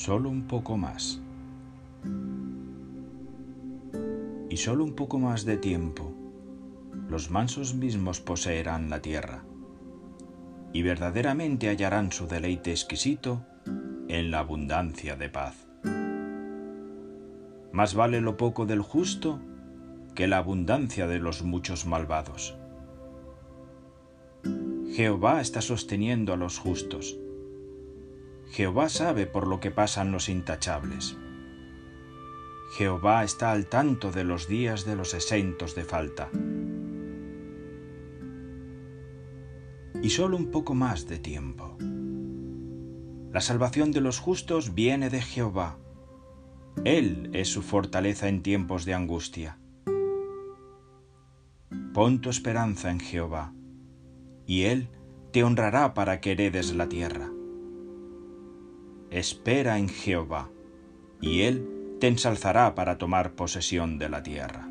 solo un poco más. Y solo un poco más de tiempo, los mansos mismos poseerán la tierra y verdaderamente hallarán su deleite exquisito en la abundancia de paz. Más vale lo poco del justo que la abundancia de los muchos malvados. Jehová está sosteniendo a los justos. Jehová sabe por lo que pasan los intachables. Jehová está al tanto de los días de los exentos de falta. Y solo un poco más de tiempo. La salvación de los justos viene de Jehová. Él es su fortaleza en tiempos de angustia. Pon tu esperanza en Jehová, y Él te honrará para que heredes la tierra. Espera en Jehová, y Él te ensalzará para tomar posesión de la tierra.